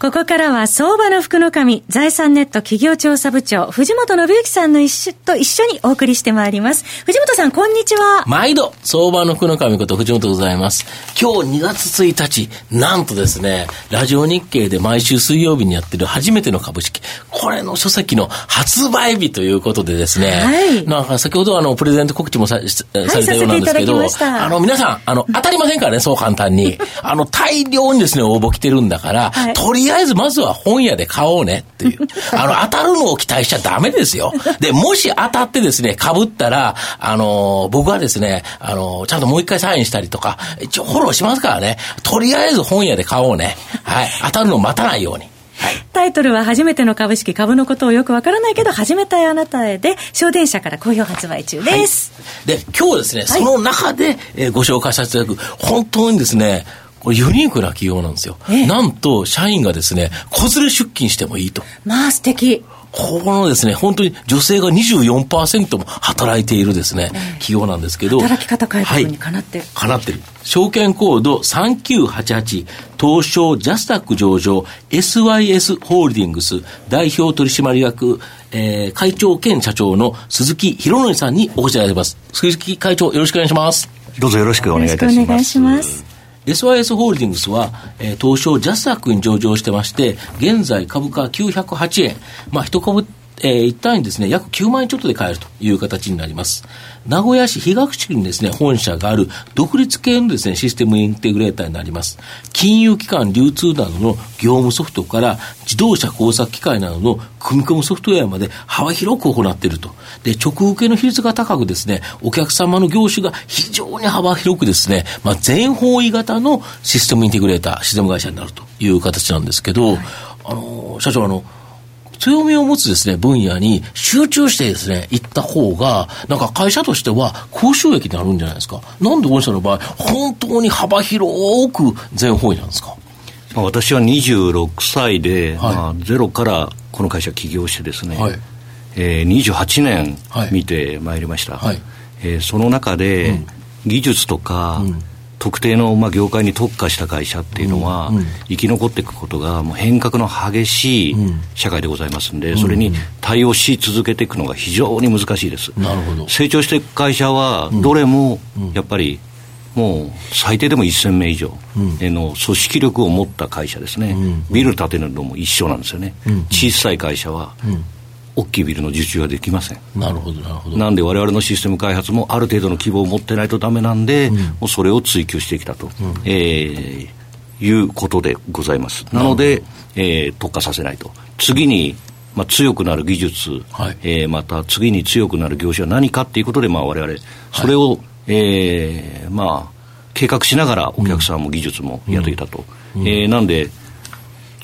ここからは相場の福の神、財産ネット企業調査部長、藤本信之さんの一緒と一緒にお送りしてまいります。藤本さん、こんにちは。毎度、相場の福の神こと藤本でございます。今日2月1日、なんとですね、ラジオ日経で毎週水曜日にやってる初めての株式、これの書籍の発売日ということでですね、はい、なんか先ほどあの、プレゼント告知もさされたようなんですけど、はい、あの、皆さん、あの、当たりませんからね、そう簡単に。あの、大量にですね、応募来てるんだから、はい、とりあえずまずは本屋で買おうねっていう。あの、当たるのを期待しちゃダメですよ。で、もし当たってですね、被ったら、あの、僕はですね、あの、ちゃんともう一回サインしたりとか、一応フォローしますからね。とりあえず本屋で買おうね。はい。当たるのを待たないように。はい、タイトルは初めての株式株のことをよくわからないけど始めたいあなたへで小電車から好評発売中です、はい、で今日ですね、その中で、えー、ご紹介させていただく本当にですねこれユニークな企業なんですよ。なんと、社員がですね、子連れ出勤してもいいと。まあ素敵。ここのですね、本当に女性が24%も働いているですね、企業なんですけど。働き方改革にかなってる。かなってる。証券コード3988、東証ジャスタック上場、SYS ホールディングス代表取締役、えー、会長兼社長の鈴木博則さんにお越しいただきます。鈴木会長、よろしくお願いします。どうぞよろしくお願いいたします。SYS ホールディングスは、えー、東証ジャスタックに上場してまして、現在株価908円。まあ、一株、えー、一単位ですね、約9万円ちょっとで買えるという形になります。名古屋市東区にですね、本社がある独立系のですね、システムインテグレーターになります。金融機関、流通などの業務ソフトから自動車工作機械などの組み込むソフトウェアまで幅広く行っていると。で、直受けの比率が高くですね、お客様の業種が非常に幅広くですね、まあ、全方位型のシステムインテグレーター、システム会社になるという形なんですけど、はい、あの、社長、あの、強みを持つですね、分野に集中してですね、行った方が、なんか会社としては高収益になるんじゃないですか。なんで御社の場合、本当に幅広く全方位なんですか？私は26歳で、はい、まあ、ゼロからこの会社起業してですね、はい、えー、28年見てまいりました。はい、えー、その中で、技術とか、うん特定のまあ業界に特化した会社っていうのは、生き残っていくことがもう変革の激しい社会でございますんで、それに対応し続けていくのが非常に難しいです。なるほど。成長していく会社は、どれもやっぱり、もう最低でも1000名以上の組織力を持った会社ですね、ビル建てるのも一緒なんですよね、小さい会社は大きいビルの受注はできません。なるほど、なるほど。なんで、われわれのシステム開発もある程度の規模を持ってないとだめなんで、うん、もうそれを追求してきたと、うん、えー、いうことでございます。なので、えー、特化させないと。次に、まあ、強くなる技術、はい、えー、また次に強くなる業種は何かっていうことで、まあ、われわれ、それを、はい、えー、まあ、計画しながらお客さんも技術もやってきたと。うん、えー、なんで、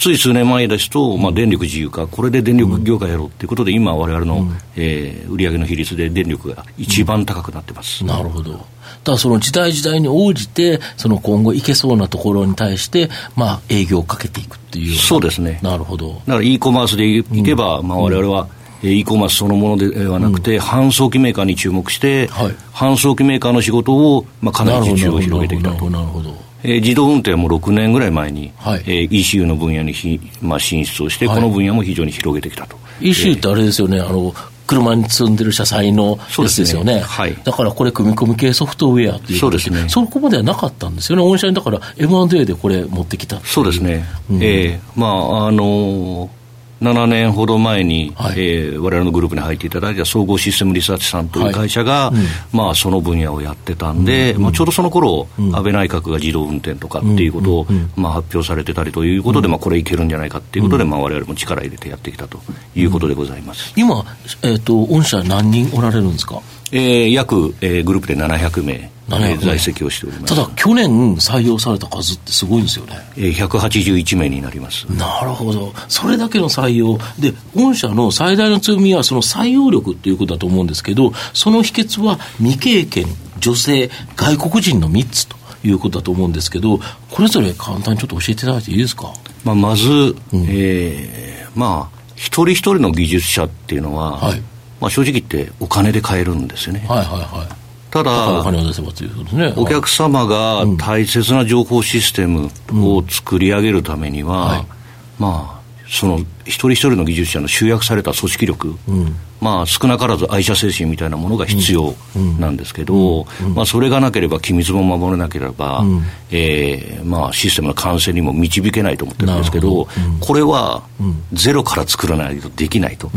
つい数年前ですと、まあ、電力自由化、これで電力業界やろうということで、今、われわれの、うん、えー、売上の比率で電力が一番高くなってます、うん、なるほど。ただその時代時代に応じて、その今後いけそうなところに対して、まあ、営業をかけていくっていうそうですね。なるほど。だから e コマースでいけば、うん、まあ、われわれは、e コマースそのものではなくて、うん、搬送機メーカーに注目して、はい、搬送機メーカーの仕事を、まあ、かなり受注を広げてきたと。なるほど。えー、自動運転も6年ぐらい前に、はい、えー、ECU の分野にひ、まあ、進出をして、はい、この分野も非常に広げてきたと。ECU ってあれですよね、あの車に積んでる車載のやつですよね。ねはい、だからこれ、組み込み系ソフトウェアっていうそうですね。そこまではなかったんですよね。御社にだから M&A でこれ持ってきたそうですね。うん、えー、まあ、あのー7年ほど前に、はい。えー、我々のグループに入っていただいた総合システムリサーチさんという会社が、はいうん、まあ、その分野をやってたんで、うん、まあ、ちょうどその頃、うん、安倍内閣が自動運転とかっていうことを、まあ、発表されてたりということで、まあ、これいけるんじゃないかっていうことで、まあ、我々も力入れてやってきたということでございます。今、えっ、ー、と、御社何人おられるんですか？えー、約、えー、グループで700名。在籍をしておりますただ、去年採用された数ってすごいんですよね。えー、181名になります。なるほど。それだけの採用。で、御社の最大の強みは、その採用力っていうことだと思うんですけど、その秘訣は未経験、女性、外国人の3つと。いうことだと思うんですけど、これぞれ簡単にちょっと教えていただいていいですか？まあ、まず、うん、えー、まあ、一人一人の技術者っていうのは、はい、まあ、正直言ってお金で買えるんですよね。はいはいはい。ただ、お客様が大切な情報システムを作り上げるためには、はい、まあ、その一人一人の技術者の集約された組織力、うん、まあ、少なからず愛社精神みたいなものが必要なんですけど、まあ、それがなければ機密も守れなければ、うん、えー、まあ、システムの完成にも導けないと思ってるんですけど、これはゼロから作らないとできないと、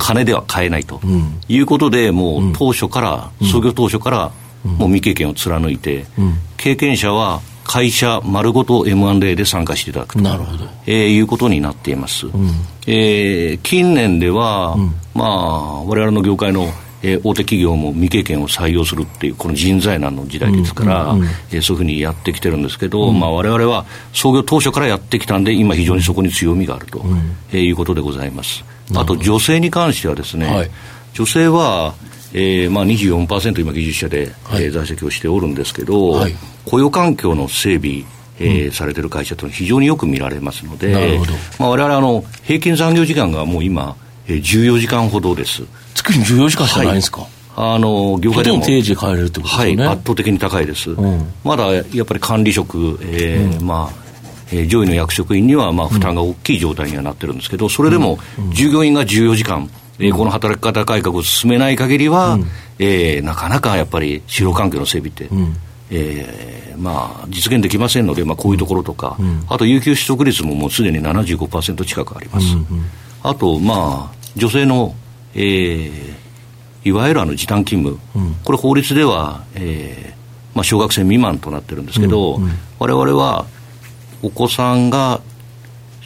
金では買えないと、いうことで、もう当初から、創業当初から、もう未経験を貫いて、経験者は会社丸ごと M&A で参加していただくとなるほど、えー、いうことになっています。うん、えー、近年では、うん、まあ、我々の業界のえー、大手企業も未経験を採用するっていう、この人材難の時代ですから、うえー、そういうふうにやってきてるんですけど、うん。まあ、我々は創業当初からやってきたんで、今、非常にそこに強みがあると、うん、えー、いうことでございます。あと、女性に関してはですね、はい、女性は、えーまあ24%今、技術者で、はい、えー、在籍をしておるんですけど、はい、雇用環境の整備、えー、されてる会社というのは非常によく見られますので、まあ、われあの平均残業時間がもう今、えー、14時間ほどです。月に14時間しかないんですか、はい。あの業界でも定時帰れるってことですね、はい、圧倒的に高いです、うん、まだやっぱり管理職、えー、うん、まあえー、上位の役職員にはまあ負担が大きい状態にはなってるんですけど、それでも従業員が14時間、えー、この働き方改革を進めない限りは、うん、えー、なかなかやっぱり就労環境の整備って、うん、えー、まあ、実現できませんので、まあ、こういうところとか、うん、あと有給取得率ももうすでに75%近くあります。うんうん、あと、まあ、女性の、えー、いわゆるあの時短勤務、うん、これ法律では、えーまあ、小学生未満となってるんですけど、われわれはお子さんが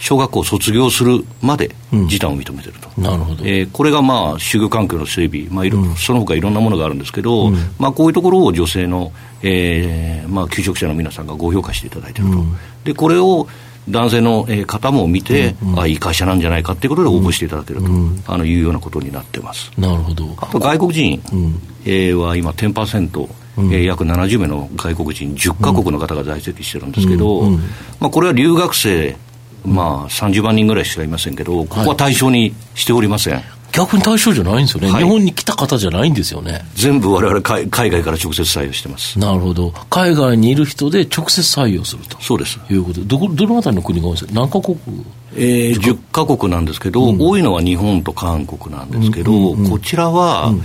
小学校を卒業するまで時短を認めてると、うん、なるほど、えー、これがまあ就業環境の整備、まあいろ、うん、その他いろんなものがあるんですけど、うん、まあ、こういうところを女性の、えーまあ、求職者の皆さんがご評価していただいていると、でこれを男性の方も見て、うん。うん、あいい会社なんじゃないかということで応募していただけると、うん、あのいうようなことになってます。なるほど。あと外国人、うん、えー、は今10%、うん、えー、約70名の外国人、10か国の方が在籍してるんですけど、うん。うん、まあ、これは留学生まあ、30万人ぐらいしかいませんけど、ここは対象にしておりません。はい、逆に対象じゃないんですよね、はい、日本に来た方じゃないんですよね。全部われわれ海外から直接採用してます。なるほど。海外にいる人で直接採用すると。そうです。いうことで、どこ、どのあたりの国が多いですか？何カ国？えー、10カ国なんですけど、うん、多いのは日本と韓国なんですけど、うんうんうん、こちらは、うん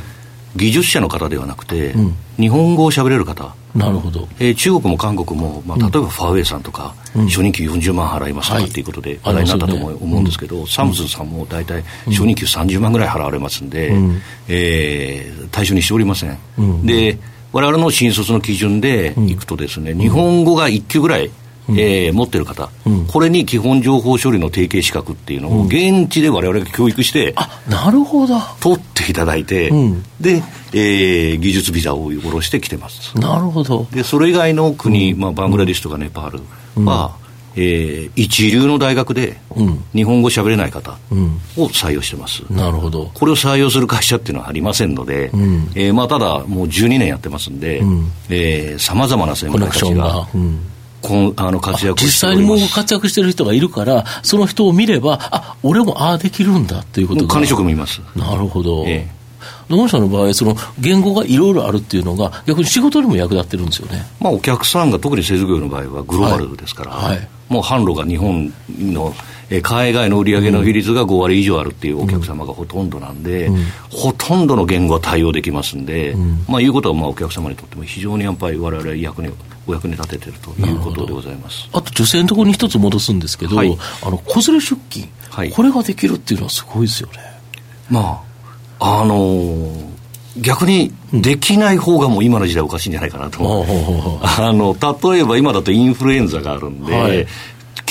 技術者の方ではなくて、うん、日本語を喋れる方、なるほど、えー、中国も韓国も、まあ、例えばファーウェイさんとか、うん、初任給40万払いますかっていうことで話題になったと思,、思うんですけど、サムスンさんも大体初任給30万ぐらい払われますんで、うん、えー、対象にしておりません。で我々の新卒の基準でいくとですね、日本語が1級ぐらいえー、持ってる方、うん、これに基本情報処理の提携資格っていうのを、現地でわれわれが教育して、あなるほど。取っていただいて、うん、で、えー、技術ビザを下ろしてきてます。なるほど。でそれ以外の国、まあ、バングラデシュとかネパールは、えー、一流の大学で日本語喋れない方を採用してます、うん、なるほど。これを採用する会社っていうのはありませんので、うん、えー、まあ、ただ、もう12年やってますんで、さまざまな専門家たちが、うんこあの活躍実際にもう活躍してる人がいるから、その人を見れば、あ俺もああできるんだっていうこと管理職もいます。なるほど。ええ。農者の場合、その言語がいろいろあるっていうのが、逆に仕事にも役立ってるんですよね、まあ、お客さんが、特に製造業の場合はグローバルですから、はい。はい、もう販路が日本の海外の売上の比率が5割以上あるっていうお客様がほとんどなんで、うん、ほとんどの言語は対応できますんで、うん、まあ、いうことはまあお客様にとっても非常にやっぱり我々役にお役に立ててるということでございます。あと女性のところに一つ戻すんですけど、はい、あの子連れ出勤、はい、これができるっていうのはすごいですよね。まああのー逆にできない方がもう今の時代おかしいんじゃないかなと、うん、あの例えば今だとインフルエンザがあるんで、はい、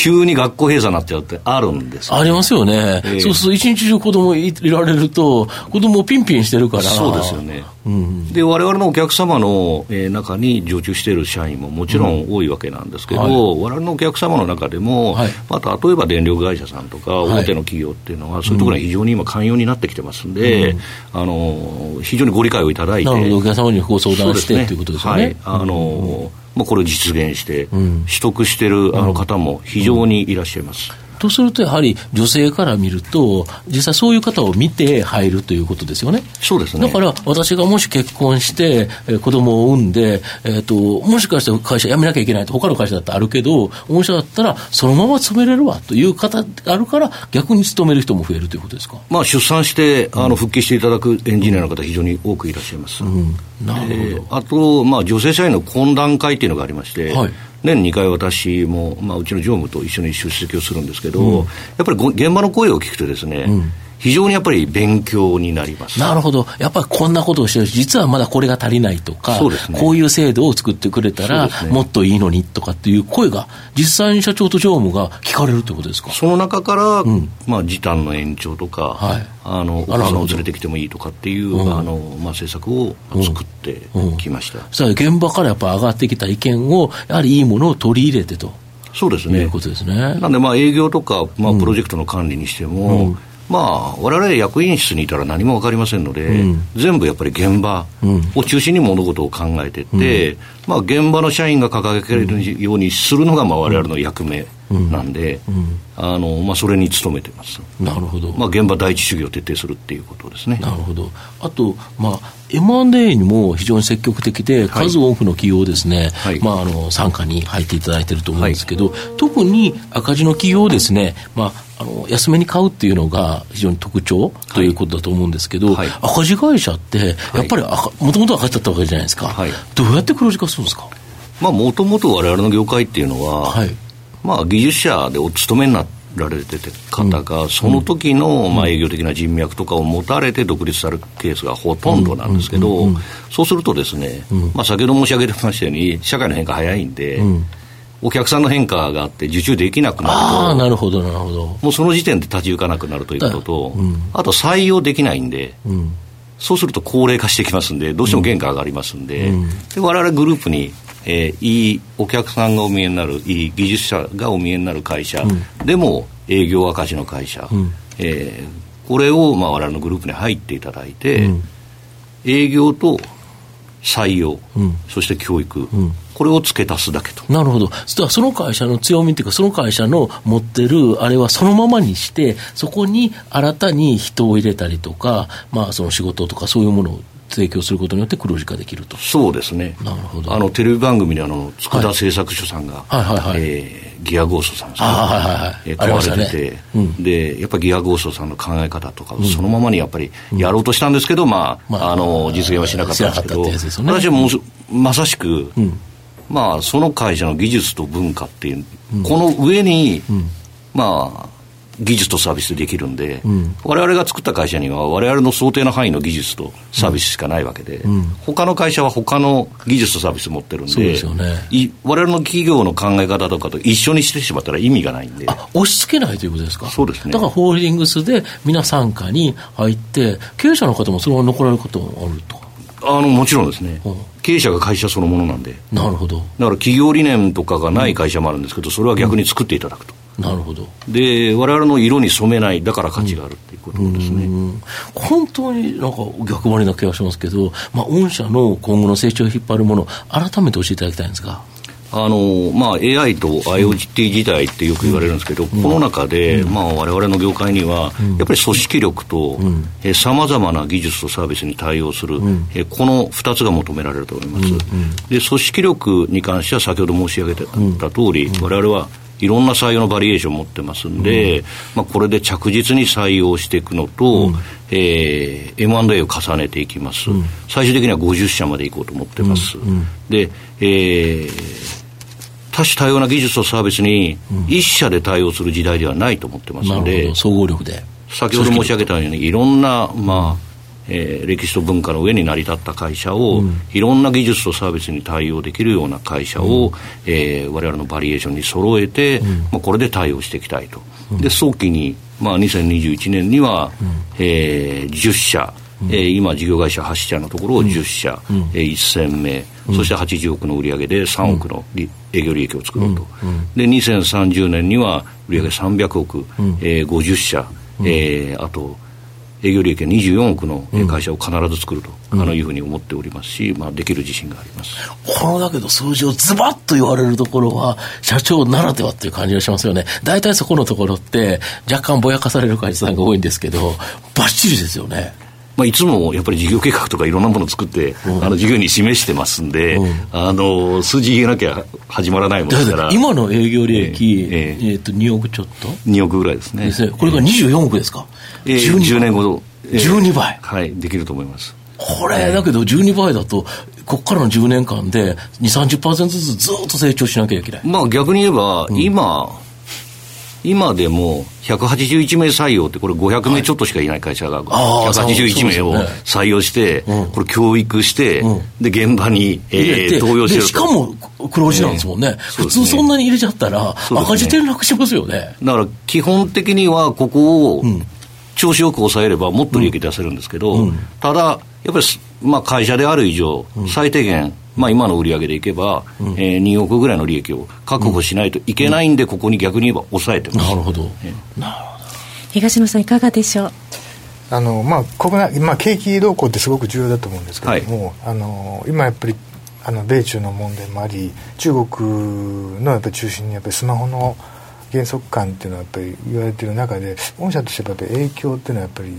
急に学校閉鎖になっちゃうってあるんですありますよね、えー、そうすると一日中子供いられると子供ピンピンしてるから。そうですよね、うん、で我々のお客様の、えー、中に常駐している社員ももちろん多いわけなんですけど、うんはい、我々のお客様の中でも、はい、まあ、例えば電力会社さんとか大手の企業っていうのは、はい、そういうところに非常に今寛容になってきてますんで、うん、あの非常にご理解をいただいて。なるほどお客様にご相談して、ね、ということですよね、あの、まあ、これを実現して、取得しているあの方も非常にいらっしゃいます。とすると、やはり女性から見ると、実際そういう方を見て入るということですよね。そうですね。だから、私がもし結婚して、えー、子供を産んで、えっ、ー、と、もしかして会社辞めなきゃいけないと、他の会社だったらあるけど、御社だったら、そのまま勤めれるわという方があるから、逆に勤める人も増えるということですか？まあ、出産して、あの復帰していただくエンジニアの方、非常に多くいらっしゃいます。うん、なるほど。あと、まあ、女性社員の懇談会っていうのがありまして、はい年2回私も、まあ、うちの常務と一緒に出席をするんですけど、うん、やっぱり現場の声を聞くとですね、うん非常にやっぱり勉強になります。なるほど、やっぱりこんなことをしてる実はまだこれが足りないとか、そうですね、こういう制度を作ってくれたら、ね、もっといいのにとかっていう声が、実際に社長と常務が聞かれるということですか？その中から、うん、まあ、時短の延長とか、はい、あのお子さんを連れてきてもいいとかっていう、うん、あのまあ、政策を作ってきました、うん、現場からやっぱ上がってきた意見を、やはりいいものを取り入れてと。そうですね。いうことですね。なんで、まあ、営業とか、まあ、プロジェクトの管理にしても、まあ、われわれ役員室にいたら何も分かりませんので、うん、全部やっぱり現場を中心に物事を考えていって、うん、まあ、現場の社員が掲げられるようにするのが、われわれの役目なんで、あのまあ、それに努めてます。なるほど。まあ、現場第一主義を徹底するっていうことですね。なるほど。あと、まあ、M&A にも非常に積極的で、数多くの企業ですね、はい、まあ、あの、参加に入っていただいていると思うんですけど、はい、特に赤字の企業ですね、まあ、あの安めに買うっていうのが非常に特徴ということだと思うんですけど、はい、赤字会社って、やっぱりもともと赤字だったわけじゃないですか、はい、どうやって黒字化するんですか？もともとわれわれの業界っていうのは、はい、まあ、技術者でお勤めになられてて方が、うん、その時の、まあ、営業的な人脈とかを持たれて独立されるケースがほとんどなんですけど、そうするとですね、まあ、先ほど申し上げてましたように、社会の変化早いんで、お客さんの変化があって受注できなくなると、あなるほど、なるほど。もうその時点で立ち行かなくなるということと、うん、あと採用できないんで、うん、そうすると高齢化してきますんで、どうしても原価上がりますんで、われわれグループに、えー、いいお客さんがお見えになる、いい技術者がお見えになる会社、でも営業赤字の会社、うん、えー、これをまあ我々のグループに入っていただいて、営業と採用、そして教育、これを付け足すだけと。なるほど。その会社の強みっていうか、その会社の持ってるあれはそのままにして、そこに新たに人を入れたりとか、まあその仕事とかそういうものを提供することによって黒字化できると。そうですね。なるほど。あの、テレビ番組であの、佃製作所さんが、はい、はいはいはい、えー、ギアゴーストさんですね。はいはいはい。えー、買われてて、ねうん、で、やっぱりギアゴーストさんの考え方とか、そのままにやっぱりやろうとしたんですけど、まあ、まあ、あの、実現はしなかったんですけど、ね、私はもう、まさしく、うんまあ、その会社の技術と文化っていう、うん、この上に、うん、まあ、技術とサービスできるんで、われわれが作った会社には、われわれの想定の範囲の技術とサービスしかないわけで、うん、他の会社は他の技術とサービス持ってるんで、われわれの企業の考え方とかと一緒にしてしまったら意味がないんで。押し付けないということですか？そうですね。だからホールディングスで皆参加に入って、経営者の方もそのまま残られることもあるとあのもちろんですね、うん、経営者が会社そのものなんで、なるほど。だから企業理念とかがない会社もあるんですけど、それは逆に作っていただくと。なるほど。でわれわれの色に染めない、だから価値があるっていうことですね、本当になんか逆張りな気がしますけど、まあ、御社の今後の成長を引っ張るもの、改めて教えていただきたいんですが。あのまあ、AI と IoT 時代ってよく言われるんですけど、うん、この中で、うん。まあ、我々の業界には、やっぱり組織力とさまざまな技術とサービスに対応する、うん、えこの2つが求められると思います、で組織力に関しては先ほど申し上げた通り、うん、我々はいろんな採用のバリエーションを持ってますんで、うん、まあ、これで着実に採用していくのと、うん、えー、M&A を重ねていきます、うん、最終的には50社までいこうと思ってます、うん、で、えー多種多様な技術とサービスに一社で対応する時代ではないと思ってますので、総合力で。先ほど申し上げたようにいろんな、まあえー、歴史と文化の上に成り立った会社を、うん、いろんな技術とサービスに対応できるような会社を、うん。えー、我々のバリエーションに揃えて、うん、まあ、これで対応していきたいと、うん、で早期に、まあ、2021年には、うん、えー、10社うん、えー、今、事業会社8社のところを10社、うん、えー、1000名、うん、そして80億の売り上げで3億の営業利益を作ろうと、うん、で2030年には売り上げ300億、うん、えー、50社、うん、えー、あと、営業利益が24億の会社を必ず作ると、うん、あのいうふうに思っておりますし、まあ、できる自信がありますこのだけど数字をズバッと言われるところは、社長ならではっていう感じがしますよね。大体そこのところって、若干ぼやかされる会社さんが多いんですけど、ばっちりですよね。まあ、いつもやっぱり事業計画とかいろんなものを作って、うん、あの事業に示してますんで、うん、あの数字言えなきゃ始まらないもんですから。今の営業利益、えー、えー、えー、と2億ちょっと？2億ぐらいですね。これが24億ですか、えー、12, 10年後、えー、12倍。はいできると思います。これ、だけど12倍だと、ここからの10年間で2、30%ずつずっと成長しなきゃいけない。まあ逆に言えば、今、今でも181名採用って、これ500名ちょっとしかいない会社が、181名を採用して、これ教育して、で、現場に、えー、登用してるしかも黒字なんですもんね。普通そんなに入れちゃったら、赤字転落しますよね。だから基本的にはここを、調子よく抑えればもっと利益出せるんですけど、ただ、やっぱり、まあ、会社である以上、最低限、まあ、今の売り上げでいけば、うん、えー、2億ぐらいの利益を確保しないといけないんで、ここに逆に言えば抑えてます。なるほど。なるほど。東野さん、いかがでしょう？あのまあ、国内まあ、景気動向ってすごく重要だと思うんですけれども、はい、あの今やっぱりあの米中の問題もあり中国のやっぱり中心にやっぱりスマホの減速感っていうのはやっぱり言われてる中で御社としてはやっぱり影響っていうのはやっぱり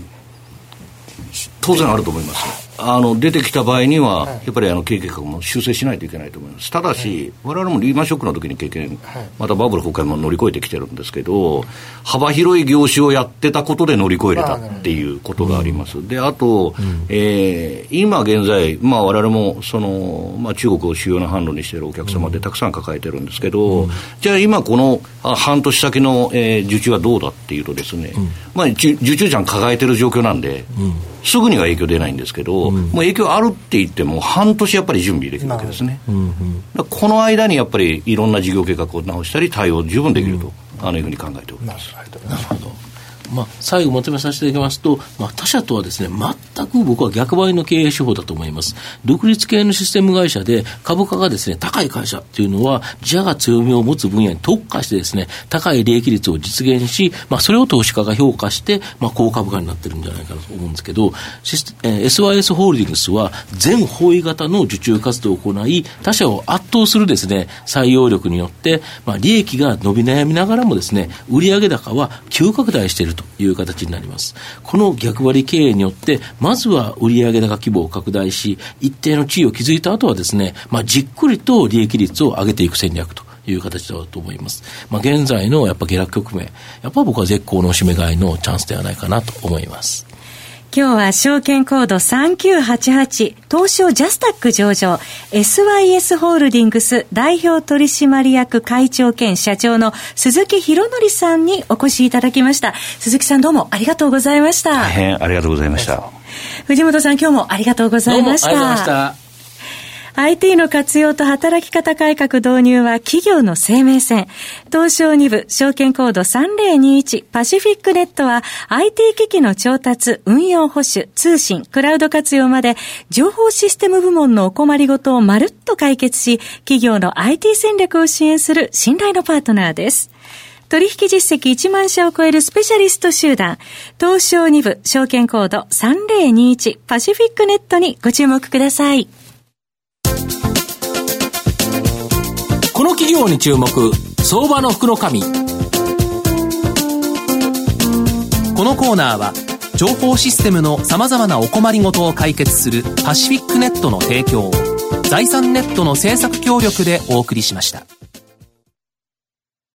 当然あると思います。あの出てきた場合には、やっぱりあの経営計画も修正しないといけないと思います。ただし、われわれもリーマンショックの時に経験、またバブル崩壊も乗り越えてきてるんですけど、幅広い業種をやってたことで乗り越えれたっていうことがあります。で、あと、うん、えー、今現在、まあわれわれもその、まあ、中国を主要な販路にしているお客様でたくさん抱えてるんですけど、うん、じゃあ今この半年先の、えー、受注はどうだっていうとですね、うん、まあ受注ちゃん抱えてる状況なんで、すぐには影響出ないんですけど、もう影響あるって言っても、半年やっぱり準備できるわけですね。この間にやっぱりいろんな事業計画を直したり、対応十分できると、あのいうふうに考えております。なるほどまあ、最後まとめさせていただきますと、まあ、他社とはですね、全く僕は逆張りの経営手法だと思います。独立系のシステム会社で株価がですね、高い会社というのは、自社が強みを持つ分野に特化してですね、高い利益率を実現し、まあ、それを投資家が評価して、まあ、高株価になってるんじゃないかなと思うんですけど、えー、SYS ホールディングスは全方位型の受注活動を行い、他社を圧倒するですね、採用力によって、まあ、利益が伸び悩みながらもですね、売上高は急拡大しているという形になります。この逆張り経営によって、まずは売上高規模を拡大し、一定の地位を築いた後はですね、まあ、じっくりと利益率を上げていく戦略と。いう形だと思います。まあ、現在のやっぱ下落局面、やっぱ僕は絶好の締め買いのチャンスではないかなと思います。今日は証券コード3988東証ジャスタック上場 SYS ホールディングス代表取締役会長兼社長の鈴木博則さんにお越しいただきました。鈴木さんどうもありがとうございました。大変ありがとうございました。藤本さん今日もありがとうございました IT の活用と働き方改革導入は企業の生命線。東証2部証券コード3021パシフィックネットは IT 機器の調達、運用保守、通信、クラウド活用まで情報システム部門のお困りごとをまるっと解決し、企業の IT 戦略を支援する信頼のパートナーです。取引実績1万社を超えるスペシャリスト集団、東証2部証券コード3021パシフィックネットにご注目ください。この企業に注目相場の福の神このコーナーは情報システムのさまざまなお困りごとを解決するパシフィックネットの提供を財産ネットの政策協力でお送りしました。